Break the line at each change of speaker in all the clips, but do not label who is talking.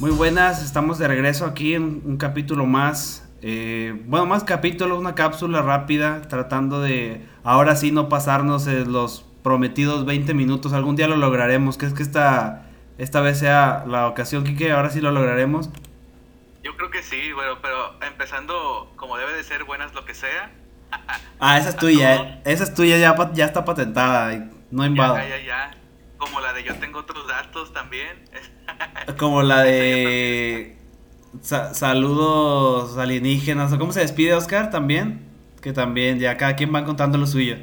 Muy buenas, estamos de regreso aquí en un capítulo más. Eh, bueno, más capítulo, una cápsula rápida, tratando de ahora sí no pasarnos los prometidos 20 minutos. Algún día lo lograremos. ¿Crees que esta, esta vez sea la ocasión, Kike? Ahora sí lo lograremos.
Yo creo que sí, bueno, pero empezando como debe de ser, buenas lo que sea.
Ah, esa es tuya, eh. esa es tuya, ya, ya está patentada, no invado.
Ya, ya, ya. Como la de yo tengo otros datos también.
Como la de saludos alienígenas, ¿cómo se despide Oscar también? Que también, ya cada quien va contando lo suyo.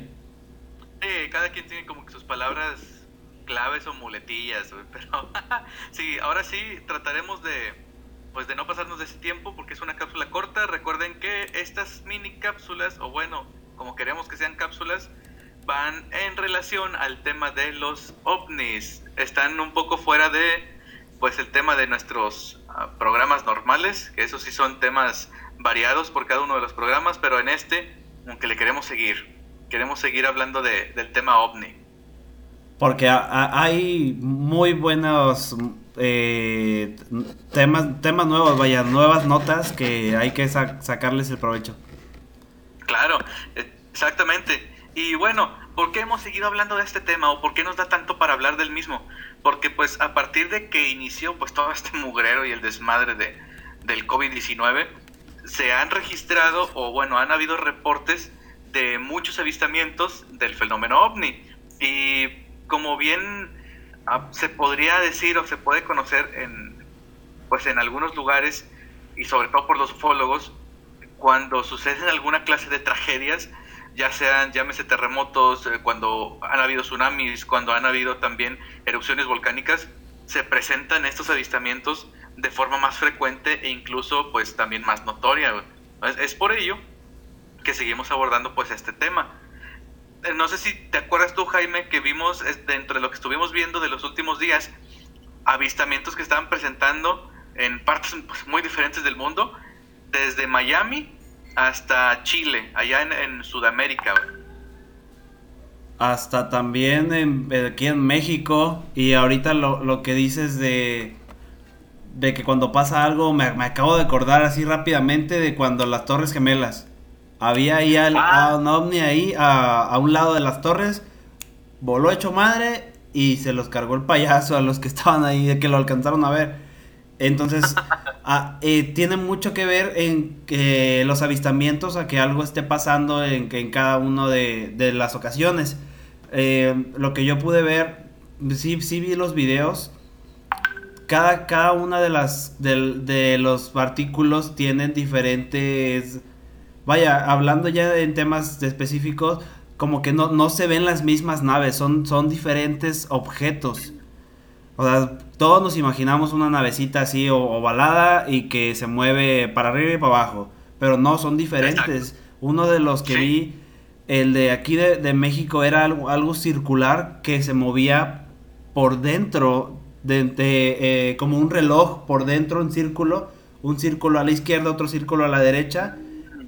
Sí, cada quien tiene como que sus palabras claves o muletillas, pero sí, ahora sí trataremos de pues de no pasarnos de ese tiempo porque es una cápsula corta. Recuerden que estas mini cápsulas, o bueno, como queremos que sean cápsulas, van en relación al tema de los ovnis. Están un poco fuera de pues el tema de nuestros ah, programas normales, que esos sí son temas variados por cada uno de los programas, pero en este, aunque le queremos seguir, queremos seguir hablando de, del tema ovni.
Porque hay muy buenos eh, temas, temas nuevos, vaya, nuevas notas que hay que sacarles el provecho.
Claro, exactamente. Y bueno, ¿por qué hemos seguido hablando de este tema o por qué nos da tanto para hablar del mismo? Porque pues a partir de que inició pues todo este mugrero y el desmadre de, del COVID-19, se han registrado o bueno, han habido reportes de muchos avistamientos del fenómeno ovni. Y como bien Ah, se podría decir o se puede conocer en, pues en algunos lugares y sobre todo por los ufólogos, cuando suceden alguna clase de tragedias, ya sean, llámese terremotos, eh, cuando han habido tsunamis, cuando han habido también erupciones volcánicas, se presentan estos avistamientos de forma más frecuente e incluso pues también más notoria. es por ello que seguimos abordando pues este tema. Eh, no sé si te acuerdas tú, Jaime, que vimos dentro de lo que estuvimos viendo de los últimos días, avistamientos que estaban presentando en partes pues, muy diferentes del mundo, desde Miami hasta Chile, allá en, Sudamérica.
Hasta también en, aquí en México, y ahorita lo, que dices de, de que cuando pasa algo, me, me acabo de acordar así rápidamente de cuando las Torres Gemelas había ahí al, ah. un ovni ahí a, un lado de las torres, voló hecho madre y se los cargó el payaso a los que estaban ahí, que lo alcanzaron a ver. Entonces, ah, tiene mucho que ver en los avistamientos, a que algo esté pasando en, en cada una de, las ocasiones. Eh, lo que yo pude ver, sí, sí vi los videos. Cada, cada una de las de, de los artículos tienen diferentes vaya, hablando ya en temas específicos, como que no, no se ven las mismas naves, son, son diferentes objetos. O sea, todos nos imaginamos una navecita así ovalada y que se mueve para arriba y para abajo. Pero no, son diferentes. Uno de los que vi, el de aquí de, México, era algo, algo, circular que se movía por dentro, de, eh, como un reloj por dentro, un círculo. Un círculo a la izquierda, otro círculo a la derecha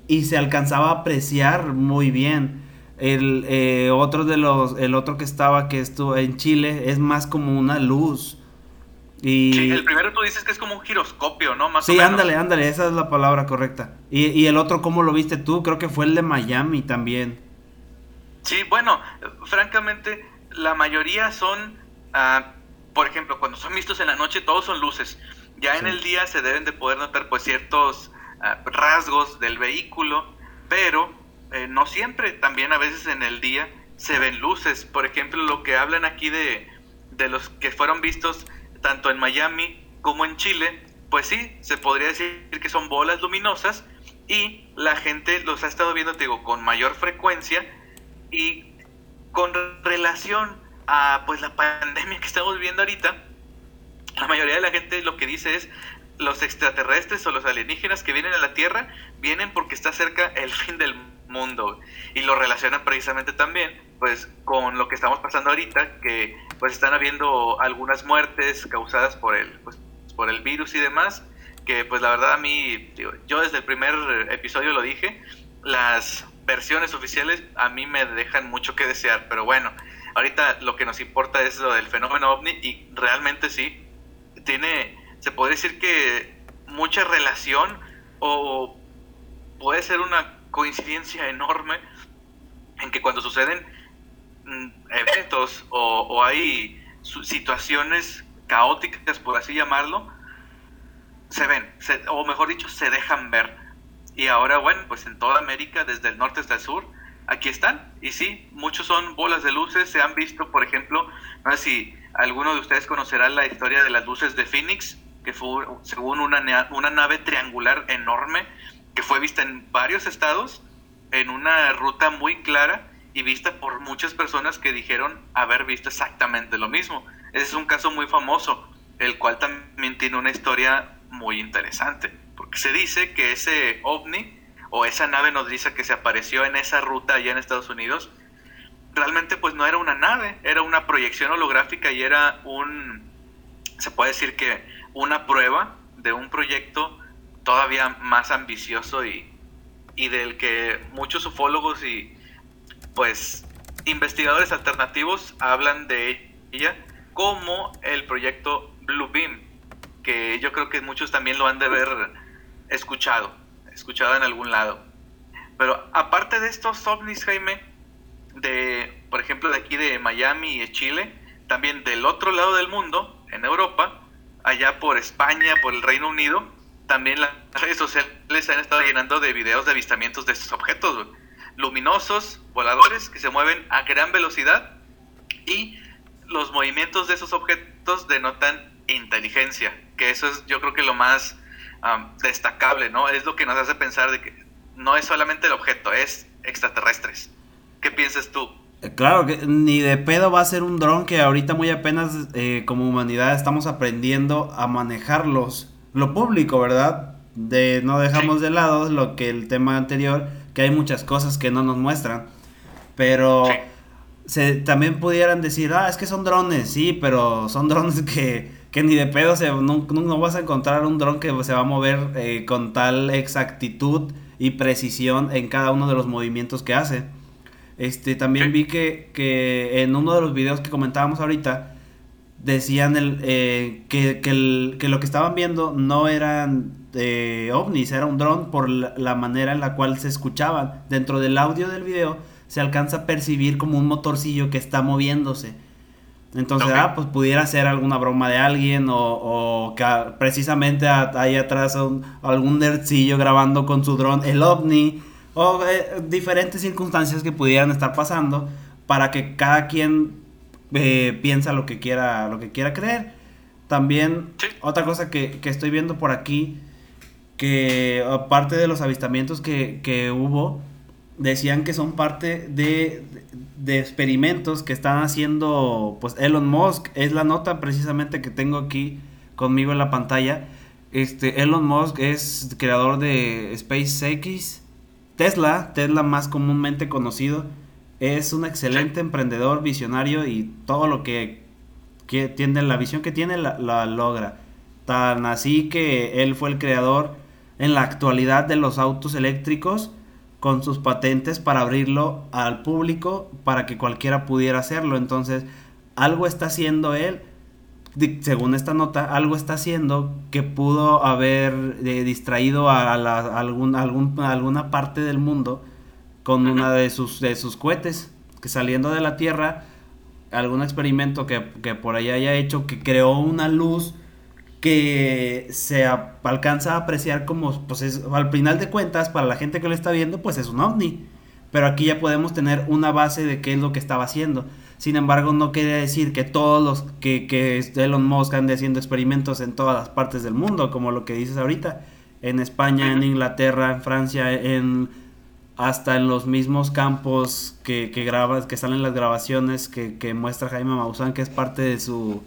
y se alcanzaba a apreciar muy bien. El eh, otro de los, el otro que estaba que estuvo en Chile es más como una luz.
Y... Sí, el primero tú dices que es como un giroscopio, ¿no?
Más sí, ándale, ándale, esa es la palabra correcta. Y, y, el otro, ¿cómo lo viste tú? Creo que fue el de Miami también.
Sí, bueno, francamente, la mayoría son, ah, por ejemplo, cuando son vistos en la noche, todos son luces. Ya en el día se deben de poder notar pues ciertos Ah, rasgos del vehículo, pero eh, no siempre, también a veces en el día se ven luces. Por ejemplo, lo que hablan aquí de, de los que fueron vistos tanto en Miami como en Chile, pues sí, se podría decir que son bolas luminosas y la gente los ha estado viendo, te digo, con mayor frecuencia y con relación a pues la pandemia que estamos viendo ahorita, la mayoría de la gente lo que dice es, los extraterrestres o los alienígenas que vienen a la Tierra vienen porque está cerca el fin del mundo y lo relacionan precisamente también pues con lo que estamos pasando ahorita que pues están habiendo algunas muertes causadas por el pues, por el virus y demás que pues la verdad a mí yo desde el primer episodio lo dije las versiones oficiales a mí me dejan mucho que desear pero bueno ahorita lo que nos importa es lo del fenómeno ovni y realmente sí tiene se puede decir que mucha relación o puede ser una coincidencia enorme en que cuando suceden mm, eventos o, hay situaciones caóticas, por así llamarlo, se ven, o mejor dicho, se dejan ver. Y ahora, bueno, pues en toda América, desde el norte hasta el sur, aquí están. Y sí, muchos son bolas de luces. Se han visto, por ejemplo, no sé si alguno de ustedes conocerá la historia de las luces de Phoenix, que fue según una, una nave triangular enorme fue vista en varios estados en una ruta muy clara y vista por muchas personas que dijeron haber visto exactamente lo mismo. Ese es un caso muy famoso, el cual también tiene una historia muy interesante, porque se dice que ese ovni o esa nave nodriza que se apareció en esa ruta allá en Estados Unidos, realmente pues no era una nave, era una proyección holográfica y era un, se puede decir que una prueba de un proyecto todavía más ambicioso y, y del que muchos ufólogos y pues investigadores alternativos hablan de ella como el proyecto Blue Beam, que yo creo que muchos también lo han de haber escuchado, escuchado en algún lado. Pero aparte de estos ovnis, Jaime, de, por ejemplo, de aquí de Miami y de Chile, también del otro lado del mundo, en Europa, allá por España, por el Reino Unido, también las redes sociales se han estado llenando de videos de avistamientos de estos objetos luminosos, voladores, que se mueven a gran velocidad y los movimientos de esos objetos denotan inteligencia, que eso es yo creo que lo más destacable, ¿no? Es lo que nos hace pensar de que no es solamente el objeto, es extraterrestres. ¿Qué piensas tú?
Eh, claro, que ni de pedo va a ser un dron que ahorita muy apenas eh, como humanidad estamos aprendiendo a manejarlos lo público, ¿verdad? De no dejamos de lado lo que el tema anterior, que hay muchas cosas que no nos muestran, pero se, también pudieran decir, ah, es que son drones, sí, pero son drones que, que ni de pedo se, no, no, vas a encontrar un dron que se va a mover eh, con tal exactitud y precisión en cada uno de los movimientos que hace. Este, también vi que, que en uno de los videos que comentábamos ahorita, decían el, eh, que, que, lo que estaban viendo no eran eh, ovnis, era un dron por la, manera en la cual se escuchaban. Dentro del audio del video se alcanza a percibir como un motorcillo que está moviéndose. Entonces, ah, pues pudiera ser alguna broma de alguien o, que precisamente ahí atrás algún nerdcillo grabando con su dron el ovni o eh, diferentes circunstancias que pudieran estar pasando para que cada quien eh, piensa lo que quiera, lo que quiera creer. También, otra cosa que, estoy viendo por aquí, que aparte de los avistamientos que, hubo, decían que son parte de, de, experimentos que están haciendo pues Elon Musk. Es la nota precisamente que tengo aquí conmigo en la pantalla. Este, Elon Musk es creador de SpaceX, Tesla, Tesla más comúnmente conocido es un excelente emprendedor, visionario y todo lo que, tiene, la visión que tiene la, logra. Tan así que él fue el creador en la actualidad de los autos eléctricos con sus patentes para abrirlo al público para que cualquiera pudiera hacerlo. Entonces, algo está haciendo él, según esta nota, algo está haciendo que pudo haber eh, distraído a, algún, alguna parte del mundo con una de sus, de sus cohetes, que saliendo de la Tierra, algún experimento que, por ahí haya hecho, que creó una luz que se alcanza a apreciar como, pues al final de cuentas, para la gente que lo está viendo, pues es un ovni. Pero aquí ya podemos tener una base de qué es lo que estaba haciendo. Sin embargo, no quiere decir que todos los que, que Elon Musk ande haciendo experimentos en todas las partes del mundo, como lo que dices ahorita. En España, en Inglaterra, en Francia, en hasta en los mismos campos que, que grabas, que salen las grabaciones que, que, muestra Jaime Maussan, que es parte de su,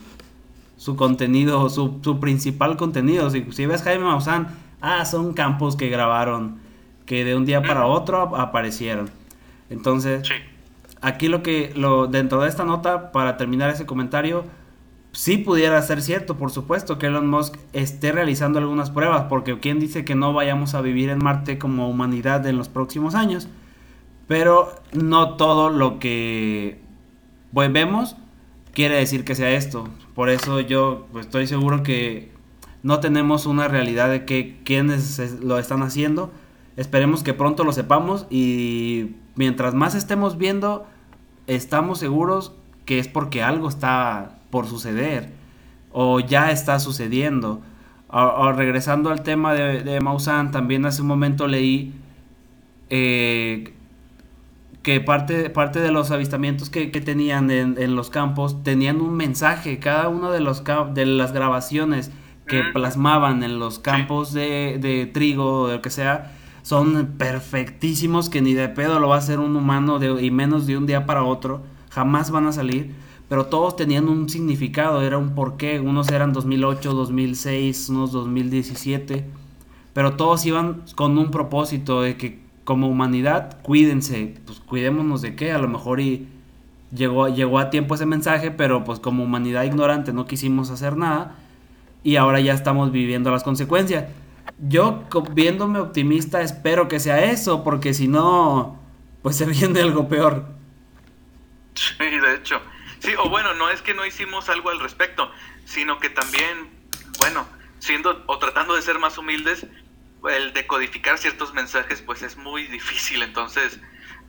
su contenido, su, su principal contenido. Si, si, ves Jaime Maussan, ah, son campos que grabaron, que de un día para otro aparecieron. Entonces, aquí lo que, lo, dentro de esta nota, para terminar ese comentario, sí pudiera ser cierto, por supuesto, que Elon Musk esté realizando algunas pruebas, porque quien dice que no vayamos a vivir en Marte como humanidad en los próximos años, pero no todo lo que vemos quiere decir que sea esto. Por eso yo pues, estoy seguro que no tenemos una realidad de que quiénes lo están haciendo. Esperemos que pronto lo sepamos y mientras más estemos viendo, estamos seguros que es porque algo está por suceder o ya está sucediendo. O, regresando al tema de, de Maussan, también hace un momento leí eh, que parte, parte de los avistamientos que, tenían en, los campos tenían un mensaje, cada uno de, los, de las grabaciones que plasmaban en los campos de, de trigo o lo que sea, son perfectísimos que ni de pedo lo va a hacer un humano de, y menos de un día para otro, jamás van a salir, pero todos tenían un significado, era un porqué, unos eran 2008, 2006, unos 2017, pero todos iban con un propósito de que como humanidad cuídense, pues cuidémonos de qué, a lo mejor y llegó, llegó a tiempo ese mensaje, pero pues como humanidad ignorante no quisimos hacer nada y ahora ya estamos viviendo las consecuencias. Yo, viéndome optimista, espero que sea eso, porque si no, pues se viene algo peor.
Sí, de hecho. Sí, o bueno, no es que no hicimos algo al respecto, sino que también, bueno, siendo o tratando de ser más humildes, el decodificar ciertos mensajes pues es muy difícil, entonces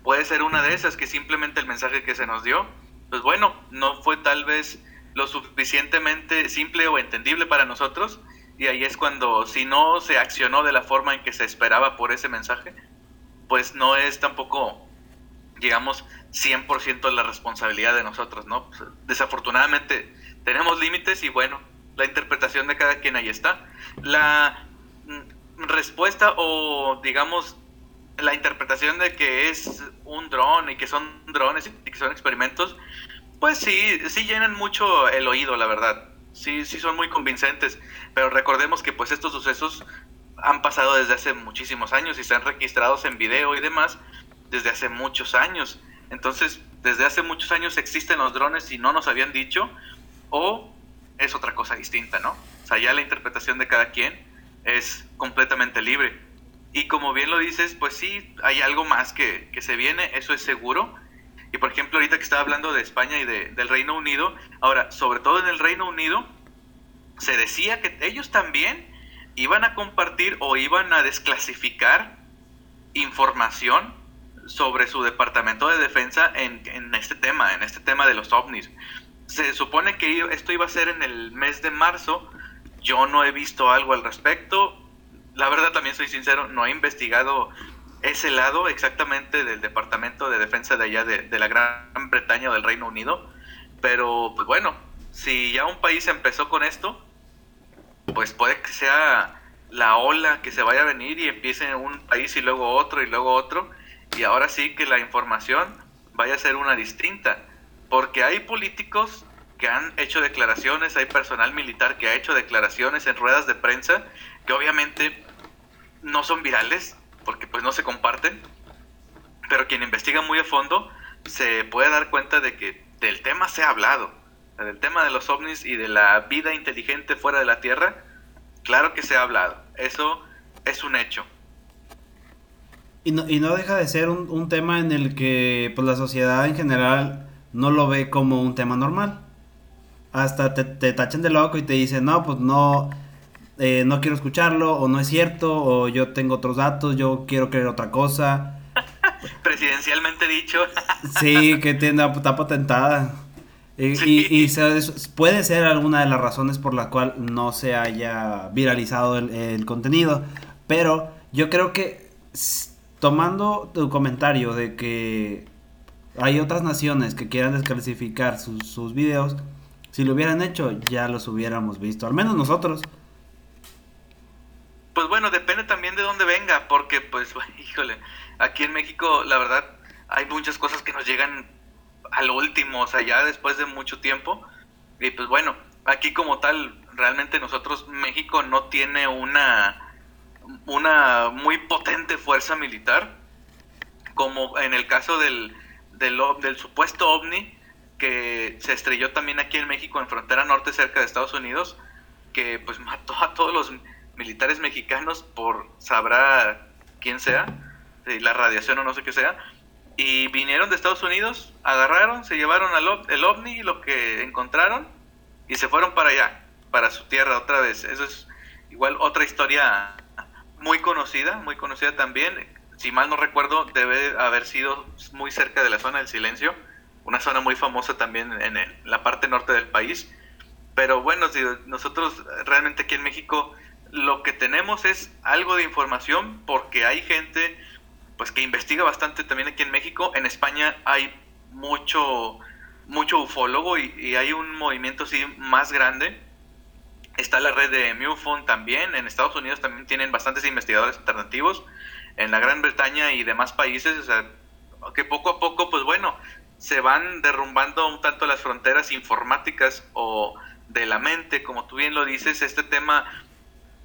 puede ser una de esas que simplemente el mensaje que se nos dio, pues bueno, no fue tal vez lo suficientemente simple o entendible para nosotros y ahí es cuando si no se accionó de la forma en que se esperaba por ese mensaje, pues no es tampoco, digamos, 100% la responsabilidad de nosotros, ¿no? Pues, desafortunadamente tenemos límites y bueno, la interpretación de cada quien ahí está. La mm, respuesta o digamos la interpretación de que es un dron y que son drones y que son experimentos, pues sí, sí llenan mucho el oído, la verdad. Sí, sí son muy convincentes, pero recordemos que pues estos sucesos han pasado desde hace muchísimos años y están registrados en video y demás desde hace muchos años. Entonces, desde hace muchos años existen los drones y no nos habían dicho, o es otra cosa distinta, ¿no? O sea, ya la interpretación de cada quien es completamente libre. Y como bien lo dices, pues sí, hay algo más que, que se viene, eso es seguro, y por ejemplo, ahorita que estaba hablando de España y de, del Reino Unido, ahora, sobre todo en el Reino Unido, se decía que ellos también iban a compartir o iban a desclasificar información sobre su departamento de defensa en, en este tema, en este tema de los ovnis. Se supone que esto iba a ser en el mes de marzo. Yo no he visto algo al respecto. La verdad también soy sincero, no he investigado ese lado exactamente del Departamento de Defensa de allá de, la Gran Bretaña o del Reino Unido. Pero, pues bueno, si ya un país empezó con esto, pues puede que sea la ola que se vaya a venir y empiece un país y luego otro y luego otro. Y ahora sí que la información vaya a ser una distinta. Porque hay políticos que han hecho declaraciones, hay personal militar que ha hecho declaraciones en ruedas de prensa que obviamente no son virales, porque pues no se comparten, pero quien investiga muy a fondo se puede dar cuenta de que del tema se ha hablado, del tema de los ovnis y de la vida inteligente fuera de la Tierra, claro que se ha hablado, eso es un hecho.
Y no, y no deja de ser un, tema en el que pues, la sociedad en general no lo ve como un tema normal. Hasta te, te tachan de loco y te dicen, no, pues no, eh, no quiero escucharlo, o no es cierto, o yo tengo otros datos, yo quiero creer otra cosa.
Presidencialmente dicho.
sí, que tiene, está patentada. Y, puede ser alguna de las razones por la cual no se haya viralizado el, contenido. Pero yo creo que tomando tu comentario de que hay otras naciones que quieran desclasificar sus, sus videos, si lo hubieran hecho ya los hubiéramos visto, al menos nosotros.
Pues bueno, depende también de dónde venga, porque pues, híjole, aquí en México la verdad hay muchas cosas que nos llegan al último, o sea, ya después de mucho tiempo. Y pues bueno, aquí como tal, realmente nosotros, México no tiene una, una muy potente fuerza militar, como en el caso del, del, supuesto ovni, que se estrelló también aquí en México, en frontera norte, cerca de Estados Unidos, que pues mató a todos los militares mexicanos por sabrá quién sea, la radiación o no sé qué sea, y vinieron de Estados Unidos, agarraron, se llevaron al el ovni, lo que encontraron, y se fueron para allá, para su tierra otra vez. Eso es, igual otra historia muy conocida, muy conocida también. Si mal no recuerdo, debe haber sido muy cerca de la zona del silencio, una zona muy famosa también en la parte norte del país. Pero bueno, nosotros realmente aquí en México lo que tenemos es algo de información porque hay gente pues que investiga bastante también aquí en México. En España hay mucho mucho ufólogo y, hay un movimiento así más grande. Está la red de MUFON también. En Estados Unidos también tienen bastantes investigadores alternativos. En la Gran Bretaña y demás países, o sea, que poco a poco, pues bueno, se van derrumbando un tanto las fronteras informáticas o de la mente, como tú bien lo dices, este tema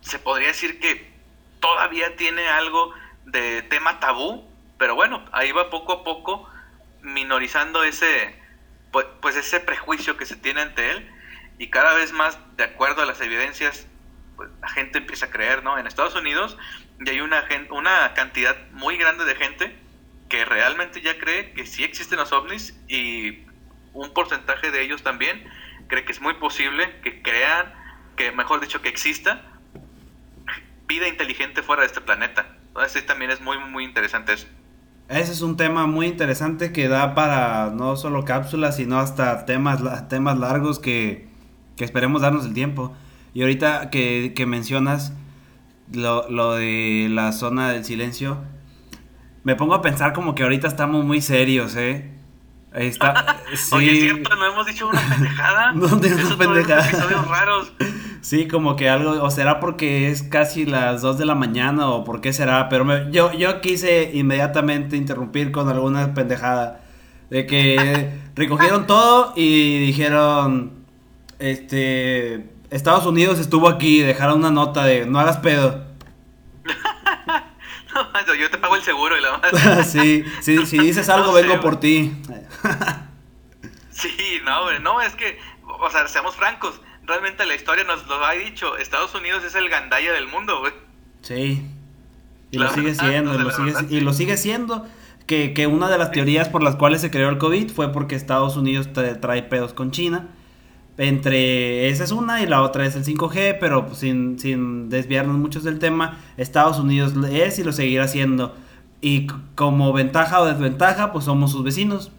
se podría decir que todavía tiene algo de tema tabú, pero bueno, ahí va poco a poco minorizando ese, pues, pues, ese prejuicio que se tiene ante él y cada vez más, de acuerdo a las evidencias, pues la gente empieza a creer, ¿no? En Estados Unidos ya hay una, una cantidad muy grande de gente que realmente ya cree que sí existen los ovnis y un porcentaje de ellos también cree que es muy posible que crean, que mejor dicho, que exista vida inteligente fuera de este planeta. Entonces también es muy, muy interesante eso.
Ese es un tema muy interesante que da para no solo cápsulas, sino hasta temas, temas largos que, esperemos darnos el tiempo. Y ahorita que, mencionas lo, lo, de la zona del silencio, me pongo a pensar como que ahorita estamos muy serios, ¿eh?
Está, Oye, es cierto, no hemos dicho una pendejada. no,
no pendejada. raros. Sí, como que algo, o será porque es casi las 2 de la mañana o por qué será, pero yo, yo quise inmediatamente interrumpir con alguna pendejada. De que recogieron todo y dijeron, este, Estados Unidos estuvo aquí, dejaron una nota de, no hagas pedo.
no, yo te pago el seguro y la
sí, sí, si dices algo vengo por ti.
sí, no, no, es que, o sea, seamos francos, realmente la historia nos lo ha dicho. Estados Unidos es el gandalla del mundo, güey.
Sí. Y lo sigue siendo, y lo sigue siendo. Que, que, una de las teorías por las cuales se creó el COVID fue porque Estados Unidos trae pedos con China. Entre esa es una y la otra es el 5G, pero pues sin, sin desviarnos mucho del tema, Estados Unidos es y lo seguirá siendo. Y como ventaja o desventaja, pues somos sus vecinos.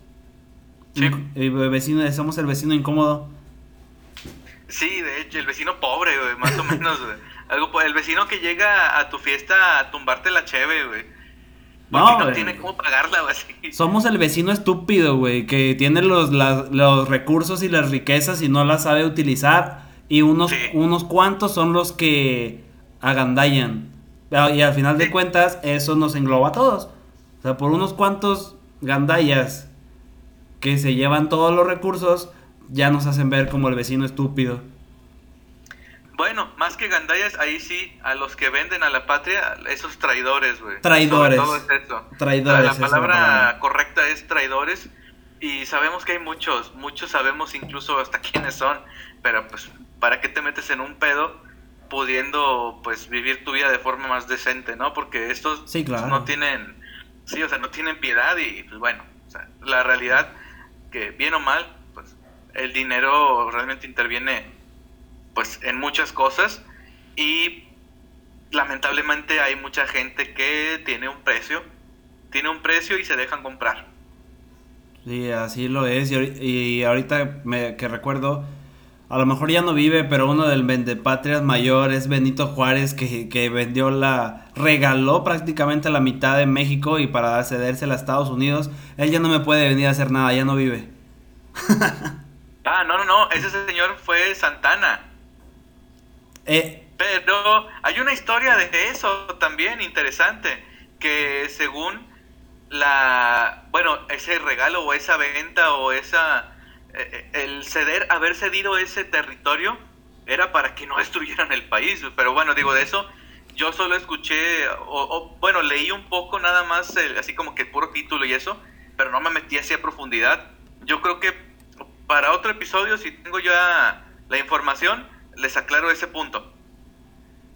Sí. Y, vecino, somos el vecino incómodo.
Sí, de hecho, el vecino pobre, güey, más o menos, Algo, el vecino que llega a tu fiesta a tumbarte la cheve, güey. No, no tiene cómo pagarla, güey.
Somos el vecino estúpido, güey, que tiene los, los recursos y las riquezas y no las sabe utilizar. Y unos, unos cuantos son los que agandallan. Ah, y al final de cuentas, eso nos engloba a todos. O sea, por unos cuantos gandallas que se llevan todos los recursos, ya nos hacen ver como el vecino estúpido.
Bueno, más que gandallas, ahí sí, a los que venden a la patria, esos traidores, güey.
Traidores. todo es eso. Traidores.
La, palabra correcta es traidores. Y sabemos que hay muchos, muchos sabemos incluso hasta quiénes son, pero pues, ¿para qué te metes en un pedo pudiendo, pues, vivir tu vida de forma más decente, ¿no? Porque estos
sí, claro.
no tienen, sí, o sea, no tienen piedad y, pues, bueno, o sea, la realidad que, bien o mal, el dinero realmente interviene pues en muchas cosas y lamentablemente hay mucha gente que tiene un precio, tiene un precio y se dejan comprar.
Sí, así lo es. Y, ahorita me, que recuerdo, a lo mejor ya no vive, pero uno del vendepatrias mayor es Benito Juárez, que, que, vendió la. regaló prácticamente la mitad de México y para cederse a Estados Unidos. Él ya no me puede venir a hacer nada, ya no vive.
Ah, no, no, no, ese señor fue Santana.
Eh.
Pero hay una historia de eso también interesante, que según la, bueno, ese regalo o esa venta o esa, eh, eh, el ceder, haber cedido ese territorio era para que no destruyeran el país, pero bueno, digo de eso, yo solo escuché, o, bueno, leí un poco nada más, así como que puro título y eso, pero no me metí así a profundidad. Yo creo que para otro episodio, si tengo ya la información, les aclaro ese punto.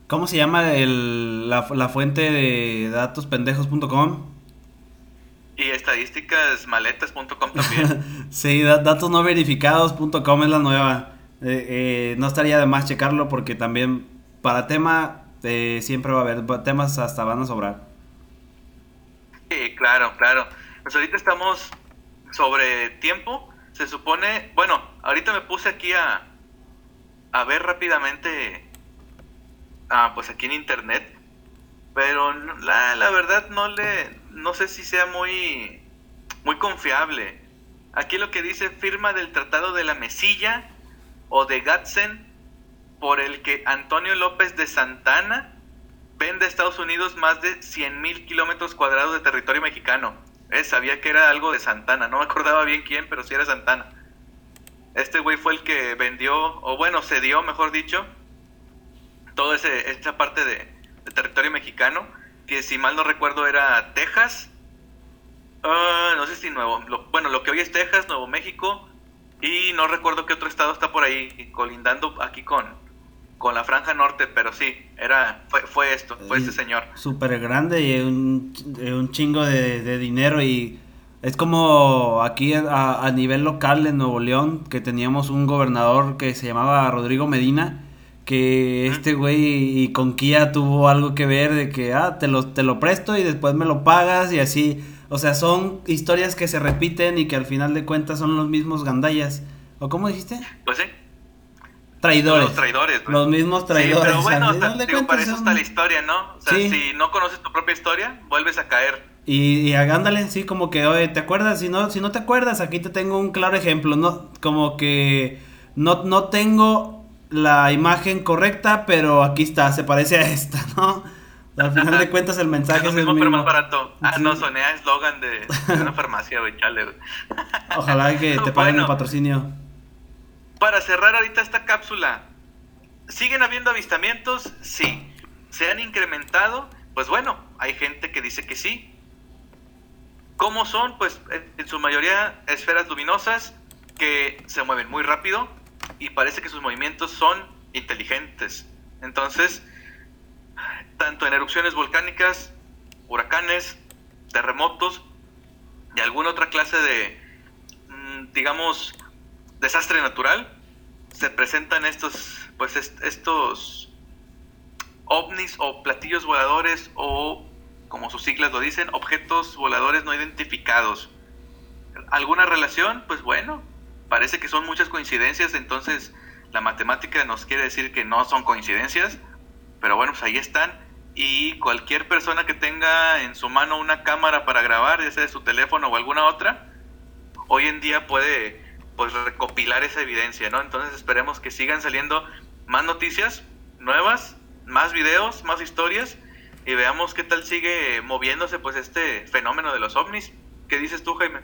¿Cómo se llama el, la, fuente de datospendejos.com?
Y estadísticasmaletas.com también.
sí, datos no verificados.com es la nueva. Eh, eh, no estaría de más checarlo porque también para tema eh, siempre va a haber, temas hasta van a sobrar.
Sí, claro, claro. Pues ahorita estamos sobre tiempo. Se supone, bueno, ahorita me puse aquí a, a ver rápidamente, ah, pues aquí en internet, pero la, la verdad no le, no sé si sea muy, muy confiable. Aquí lo que dice firma del Tratado de la Mesilla o de Gatzen por el que Antonio López de Santana vende a Estados Unidos más de 100 mil kilómetros cuadrados de territorio mexicano. Eh, sabía que era algo de Santana, no me acordaba bien quién, pero sí era Santana. Este güey fue el que vendió, o bueno, cedió, mejor dicho, toda esa parte de, territorio mexicano, que si mal no recuerdo era Texas, ah, no sé si Nuevo, bueno, lo que hoy es Texas, Nuevo México, y no recuerdo qué otro estado está por ahí, colindando aquí con, con la franja norte, pero sí, era fue, fue esto, fue este señor.
Súper grande y un, un chingo de, dinero y es como aquí a, nivel local en Nuevo León que teníamos un gobernador que se llamaba Rodrigo Medina que este güey y con Kia tuvo algo que ver de que ah te lo te lo presto y después me lo pagas y así o sea son historias que se repiten y que al final de cuentas son los mismos gandallas o cómo dijiste
pues sí
traidores.
Los traidores.
Los mismos traidores.
pero bueno, para eso está la historia, ¿no? O sea, si no conoces tu propia historia, vuelves a caer.
Y, y ándale, sí, como que, oye, ¿te acuerdas? Si no, si no te acuerdas, aquí te tengo un claro ejemplo, ¿no? Como que no, no tengo la imagen correcta, pero aquí está, se parece a esta, ¿no? Al final de cuentas el mensaje es,
lo mismo, pero más barato. Ah, no, sonea eslogan de, de, una farmacia, güey, chale,
Ojalá que te paguen el patrocinio
para cerrar ahorita esta cápsula, ¿siguen habiendo avistamientos? Sí. ¿Se han incrementado? Pues bueno, hay gente que dice que sí. ¿Cómo son? Pues en su mayoría esferas luminosas que se mueven muy rápido y parece que sus movimientos son inteligentes. Entonces, tanto en erupciones volcánicas, huracanes, terremotos y alguna otra clase de, mm, digamos, desastre natural, se presentan estos, pues estos ovnis o platillos voladores o, como sus siglas lo dicen, objetos voladores no identificados. ¿Alguna relación? Pues bueno, parece que son muchas coincidencias, entonces la matemática nos quiere decir que no son coincidencias, pero bueno, pues ahí están. Y cualquier persona que tenga en su mano una cámara para grabar, ya sea de su teléfono o alguna otra, hoy en día puede pues recopilar esa evidencia, ¿no? Entonces esperemos que sigan saliendo más noticias nuevas, más videos, más historias y veamos qué tal sigue moviéndose pues este fenómeno de los ovnis. ¿Qué dices tú, Jaime?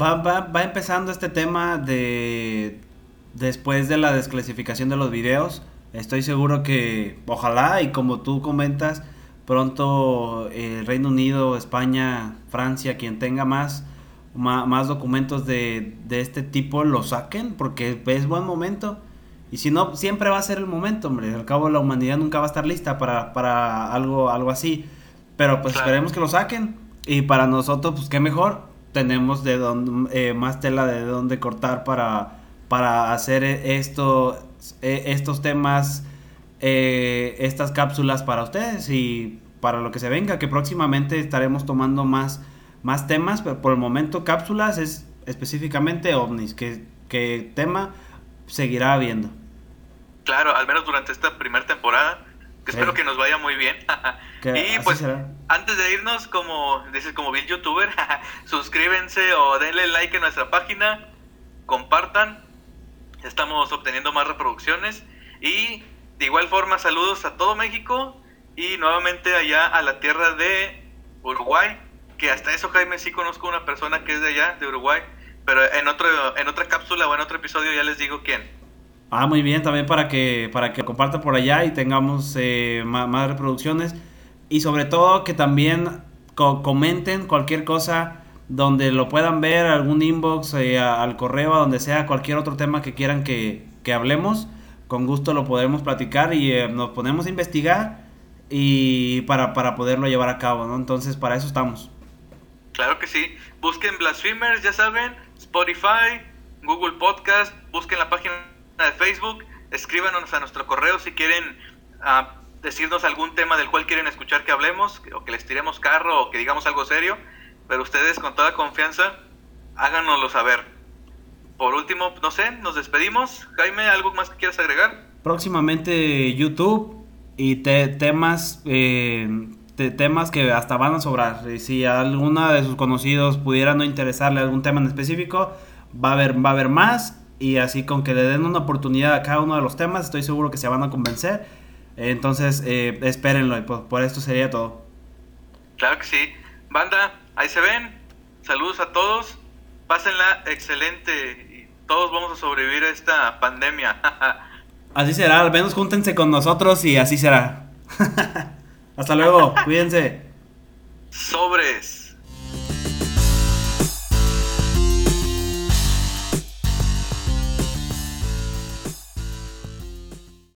Va, va, va empezando este tema de después de la desclasificación de los videos. Estoy seguro que ojalá y como tú comentas, pronto el eh, Reino Unido, España, Francia, quien tenga más, más, documentos de, este tipo lo saquen, porque es buen momento. Y si no, siempre va a ser el momento, hombre. Al cabo, la humanidad nunca va a estar lista para, para algo, algo así. Pero pues esperemos que lo saquen. Y para nosotros, pues qué mejor. Tenemos de eh, más tela de dónde cortar para, para hacer esto, e, estos temas, eh, estas cápsulas para ustedes y para lo que se venga, que próximamente estaremos tomando más más temas, pero por el momento cápsulas es específicamente ovnis, que, que tema seguirá habiendo.
Claro, al menos durante esta primera temporada, que espero que nos vaya muy bien. y pues antes de irnos, como dices, como bien youtuber, suscríbense o denle like a nuestra página, compartan, estamos obteniendo más reproducciones y de igual forma saludos a todo México y nuevamente allá a la tierra de Uruguay que hasta eso, Jaime, sí conozco una persona que es de allá, de Uruguay, pero en, otro, en otra cápsula o en otro episodio ya les digo quién.
Ah, muy bien, también para que, para que comparta por allá y tengamos eh, más, reproducciones. Y sobre todo que también comenten cualquier cosa donde lo puedan ver, algún inbox, eh, al correo, a donde sea, cualquier otro tema que quieran que, que hablemos. Con gusto lo podemos platicar y eh, nos ponemos a investigar y para, para poderlo llevar a cabo, ¿no? Entonces, para eso estamos.
Claro que sí. Busquen Blasphemers, ya saben, Spotify, Google Podcast, busquen la página de Facebook. escríbanos a nuestro correo si quieren ah, decirnos algún tema del cual quieren escuchar que hablemos, o que les tiremos carro, o que digamos algo serio, pero ustedes con toda confianza háganoslo saber. Por último, no sé, nos despedimos. Jaime, ¿algo más que quieras agregar?
Próximamente YouTube y temas, eh, temas que hasta van a sobrar. Si alguna de sus conocidos pudiera no interesarle algún tema en específico, va a haber, va a haber más. Y así con que le den una oportunidad a cada uno de los temas, estoy seguro que se van a convencer. Entonces, eh, espérenlo. Y por, por esto sería todo.
Claro que sí. Banda, ahí se ven. Saludos a todos. Pásenla excelente. Todos vamos a sobrevivir a esta pandemia.
así será. Al menos júntense con nosotros y así será. Hasta luego. Cuídense.
Sobres.